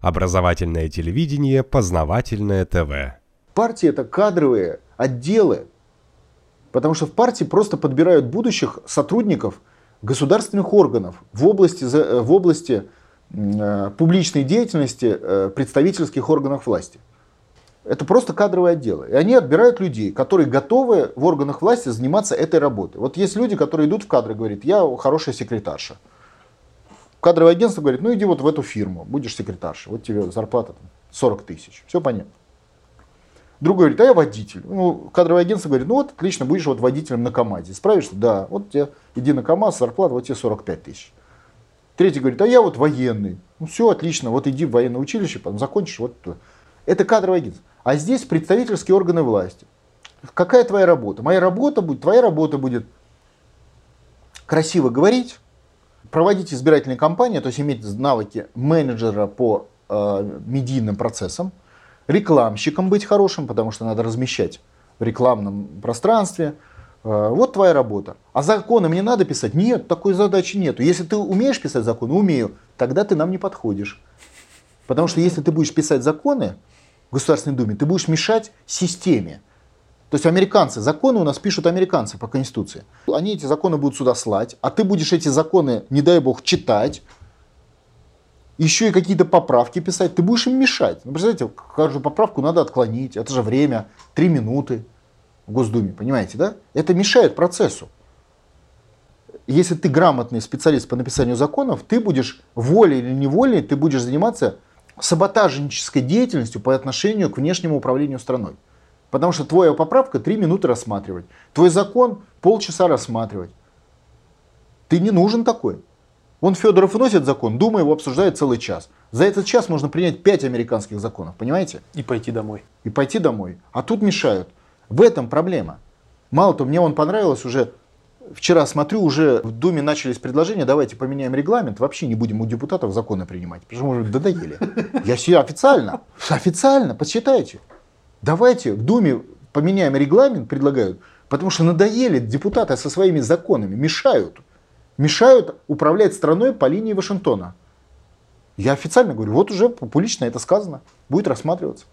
Образовательное телевидение, познавательное ТВ. Партии это кадровые отделы. Потому что в партии просто подбирают будущих сотрудников государственных органов в области, э, в области э, публичной деятельности э, представительских органов власти. Это просто кадровые отделы. И они отбирают людей, которые готовы в органах власти заниматься этой работой. Вот есть люди, которые идут в кадры и говорят, я хорошая секретарша. Кадровое агентство говорит, ну иди вот в эту фирму, будешь секретарша, вот тебе зарплата там, 40 тысяч. Все понятно. Другой говорит, а я водитель. Ну, кадровое агентство говорит, ну вот отлично, будешь вот водителем на КАМАЗе. Справишься? Да. Вот тебе, иди на КАМАЗ, зарплата, вот тебе 45 тысяч. Третий говорит, а я вот военный. Ну все, отлично, вот иди в военное училище, потом закончишь. Вот. Это кадровое агентство. А здесь представительские органы власти. Какая твоя работа? Моя работа будет, твоя работа будет красиво говорить, проводить избирательные кампании, то есть иметь навыки менеджера по э, медийным процессам, рекламщиком быть хорошим, потому что надо размещать в рекламном пространстве. Э, вот твоя работа. А законы мне надо писать? Нет, такой задачи нету. Если ты умеешь писать законы, умею, тогда ты нам не подходишь. Потому что если ты будешь писать законы в Государственной Думе, ты будешь мешать системе. То есть американцы, законы у нас пишут американцы по Конституции. Они эти законы будут сюда слать, а ты будешь эти законы, не дай бог, читать, еще и какие-то поправки писать, ты будешь им мешать. Ну, представляете, каждую поправку надо отклонить, это же время, три минуты в Госдуме, понимаете, да? Это мешает процессу. Если ты грамотный специалист по написанию законов, ты будешь волей или неволей, ты будешь заниматься саботажнической деятельностью по отношению к внешнему управлению страной. Потому что твоя поправка три минуты рассматривать. Твой закон полчаса рассматривать. Ты не нужен такой. Вон Федоров вносит закон, Дума его обсуждает целый час. За этот час можно принять пять американских законов, понимаете? И пойти домой. И пойти домой. А тут мешают. В этом проблема. Мало того, мне он понравилось уже, вчера смотрю, уже в Думе начались предложения, давайте поменяем регламент, вообще не будем у депутатов законы принимать, потому что мы уже додоели. Я себе официально, официально, посчитайте. Давайте в Думе поменяем регламент, предлагают, потому что надоели депутаты со своими законами, мешают. Мешают управлять страной по линии Вашингтона. Я официально говорю, вот уже публично это сказано, будет рассматриваться.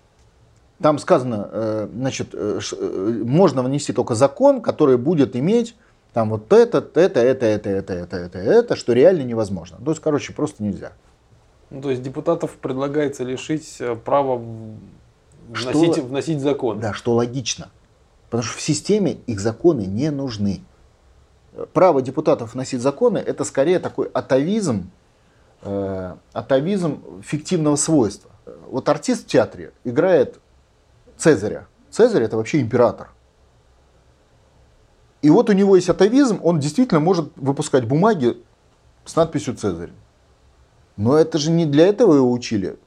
Там сказано, э, значит, э, э, можно внести только закон, который будет иметь там вот это, это, это, это, это, это, это, это, что реально невозможно. То есть, короче, просто нельзя. Ну, то есть депутатов предлагается лишить права вносить, что, вносить закон. Да, что логично. Потому что в системе их законы не нужны. Право депутатов вносить законы это скорее такой атовизм, э, атовизм фиктивного свойства. Вот артист в театре играет Цезаря. Цезарь это вообще император. И вот у него есть атовизм, он действительно может выпускать бумаги с надписью Цезарь. Но это же не для этого его учили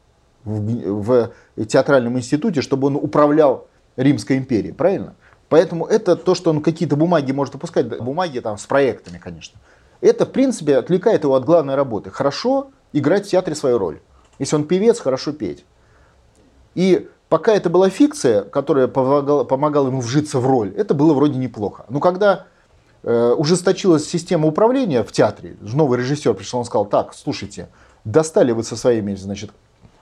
в, в театральном институте, чтобы он управлял Римской империей, правильно? Поэтому это то, что он какие-то бумаги может выпускать, бумаги там с проектами, конечно. Это, в принципе, отвлекает его от главной работы. Хорошо играть в театре свою роль. Если он певец, хорошо петь. И пока это была фикция, которая помогала, помогала ему вжиться в роль, это было вроде неплохо. Но когда э, ужесточилась система управления в театре, новый режиссер пришел, он сказал, так, слушайте, достали вы со своими, значит,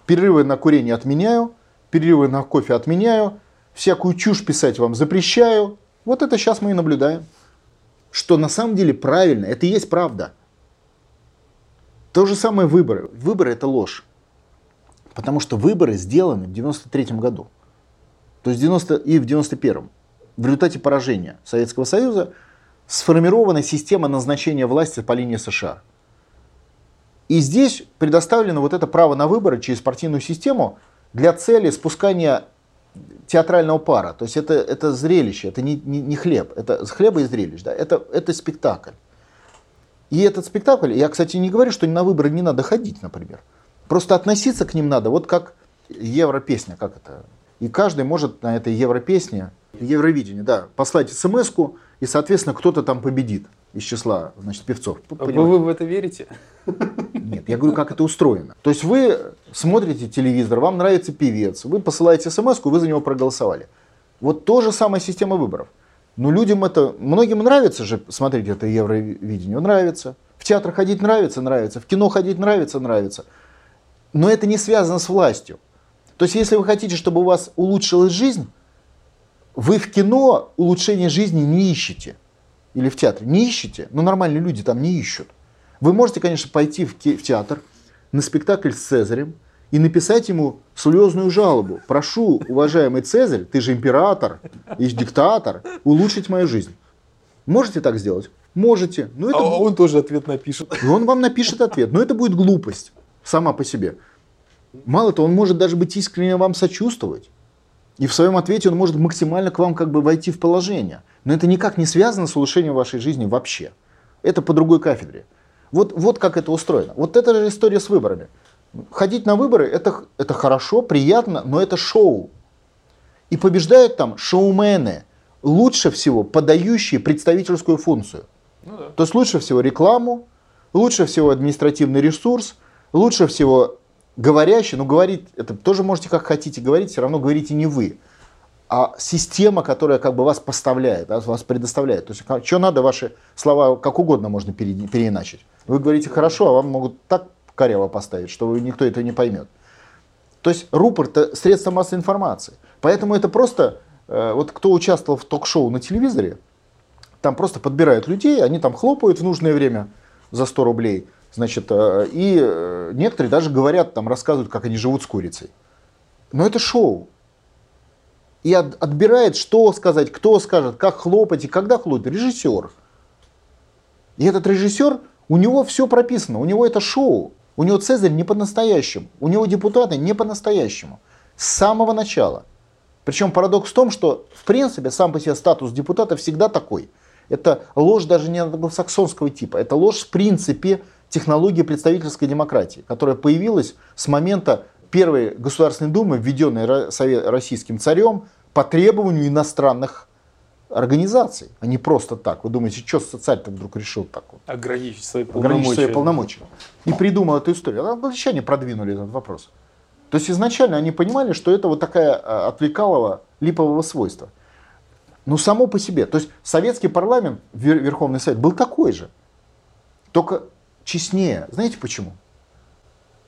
Перерывы на курение отменяю, перерывы на кофе отменяю, всякую чушь писать вам запрещаю. Вот это сейчас мы и наблюдаем. Что на самом деле правильно, это и есть правда. То же самое выборы. Выборы это ложь. Потому что выборы сделаны в 93 году. То есть 90 и в 91 В результате поражения Советского Союза сформирована система назначения власти по линии США. И здесь предоставлено вот это право на выборы через партийную систему для цели спускания театрального пара. То есть это, это зрелище, это не, не, не хлеб, это хлеба и зрелищ, да, это, это спектакль. И этот спектакль, я, кстати, не говорю, что на выборы не надо ходить, например. Просто относиться к ним надо, вот как европесня, как это. И каждый может на этой европесне, Евровидение, да, послать смс и, соответственно, кто-то там победит из числа значит, певцов. А вы, вы в это верите? Нет, я говорю, как это устроено. То есть вы смотрите телевизор, вам нравится певец, вы посылаете смс вы за него проголосовали. Вот то же самая система выборов. Но людям это, многим нравится же смотреть это Евровидение, нравится. В театр ходить нравится, нравится. В кино ходить нравится, нравится. Но это не связано с властью. То есть, если вы хотите, чтобы у вас улучшилась жизнь, вы в кино улучшение жизни не ищете. Или в театре. Не ищете. Но нормальные люди там не ищут. Вы можете, конечно, пойти в, театр на спектакль с Цезарем и написать ему слезную жалобу. Прошу, уважаемый Цезарь, ты же император и диктатор, улучшить мою жизнь. Можете так сделать? Можете. Но это... А он тоже ответ напишет. И он вам напишет ответ. Но это будет глупость сама по себе. Мало того, он может даже быть искренне вам сочувствовать. И в своем ответе он может максимально к вам как бы войти в положение. Но это никак не связано с улучшением вашей жизни вообще. Это по другой кафедре. Вот, вот как это устроено. Вот это же история с выборами. Ходить на выборы это, это хорошо, приятно, но это шоу. И побеждают там шоумены, лучше всего подающие представительскую функцию. Ну, да. То есть лучше всего рекламу, лучше всего административный ресурс, лучше всего говорящий, но говорить, это тоже можете как хотите говорить, все равно говорите не вы, а система, которая как бы вас поставляет, вас предоставляет. То есть что надо, ваши слова как угодно можно переиначить. Вы говорите хорошо, а вам могут так коряво поставить, что никто это не поймет. То есть рупор это средство массовой информации. Поэтому это просто, э, вот кто участвовал в ток-шоу на телевизоре, там просто подбирают людей, они там хлопают в нужное время за 100 рублей. Значит, э, и э, некоторые даже говорят, там рассказывают, как они живут с курицей. Но это шоу. И от, отбирает, что сказать, кто скажет, как хлопать и когда хлопать. Режиссер. И этот режиссер, у него все прописано, у него это шоу. У него Цезарь не по-настоящему, у него депутаты не по-настоящему. С самого начала. Причем парадокс в том, что в принципе сам по себе статус депутата всегда такой. Это ложь даже не англосаксонского типа, это ложь в принципе технологии представительской демократии, которая появилась с момента первой Государственной Думы, введенной российским царем по требованию иностранных организаций, а не просто так. Вы думаете, что царь-то вдруг решил так вот? Ограничить свои полномочия. Ограничить свои полномочия. И придумал эту историю. А англичане продвинули этот вопрос. То есть изначально они понимали, что это вот такая а, отвлекалого липового свойства. Ну, само по себе. То есть советский парламент, Верховный Совет, был такой же. Только честнее. Знаете почему?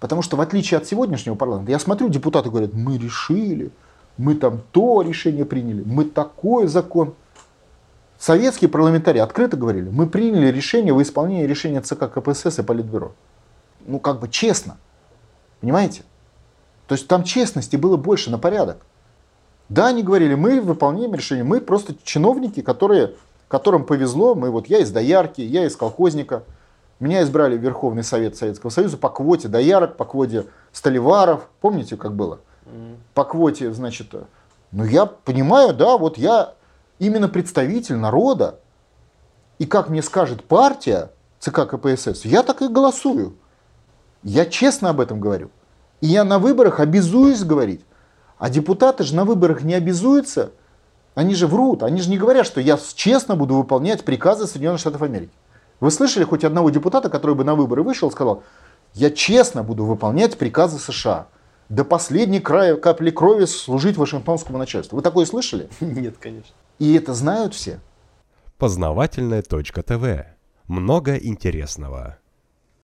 Потому что в отличие от сегодняшнего парламента, я смотрю, депутаты говорят, мы решили, мы там то решение приняли, мы такой закон. Советские парламентарии открыто говорили, мы приняли решение в исполнении решения ЦК КПСС и Политбюро. Ну, как бы честно. Понимаете? То есть там честности было больше на порядок. Да, они говорили, мы выполняем решение, мы просто чиновники, которые, которым повезло, мы вот я из доярки, я из колхозника, меня избрали в Верховный Совет Советского Союза по квоте доярок, по квоте столеваров, помните, как было? По квоте, значит, ну я понимаю, да, вот я именно представитель народа, и как мне скажет партия ЦК КПСС, я так и голосую. Я честно об этом говорю. И я на выборах обязуюсь говорить. А депутаты же на выборах не обязуются. Они же врут. Они же не говорят, что я честно буду выполнять приказы Соединенных Штатов Америки. Вы слышали хоть одного депутата, который бы на выборы вышел и сказал, я честно буду выполнять приказы США. До последней края капли крови служить Вашингтонскому начальству. Вы такое слышали? Нет, конечно. И это знают все. Познавательная точка ТВ. Много интересного.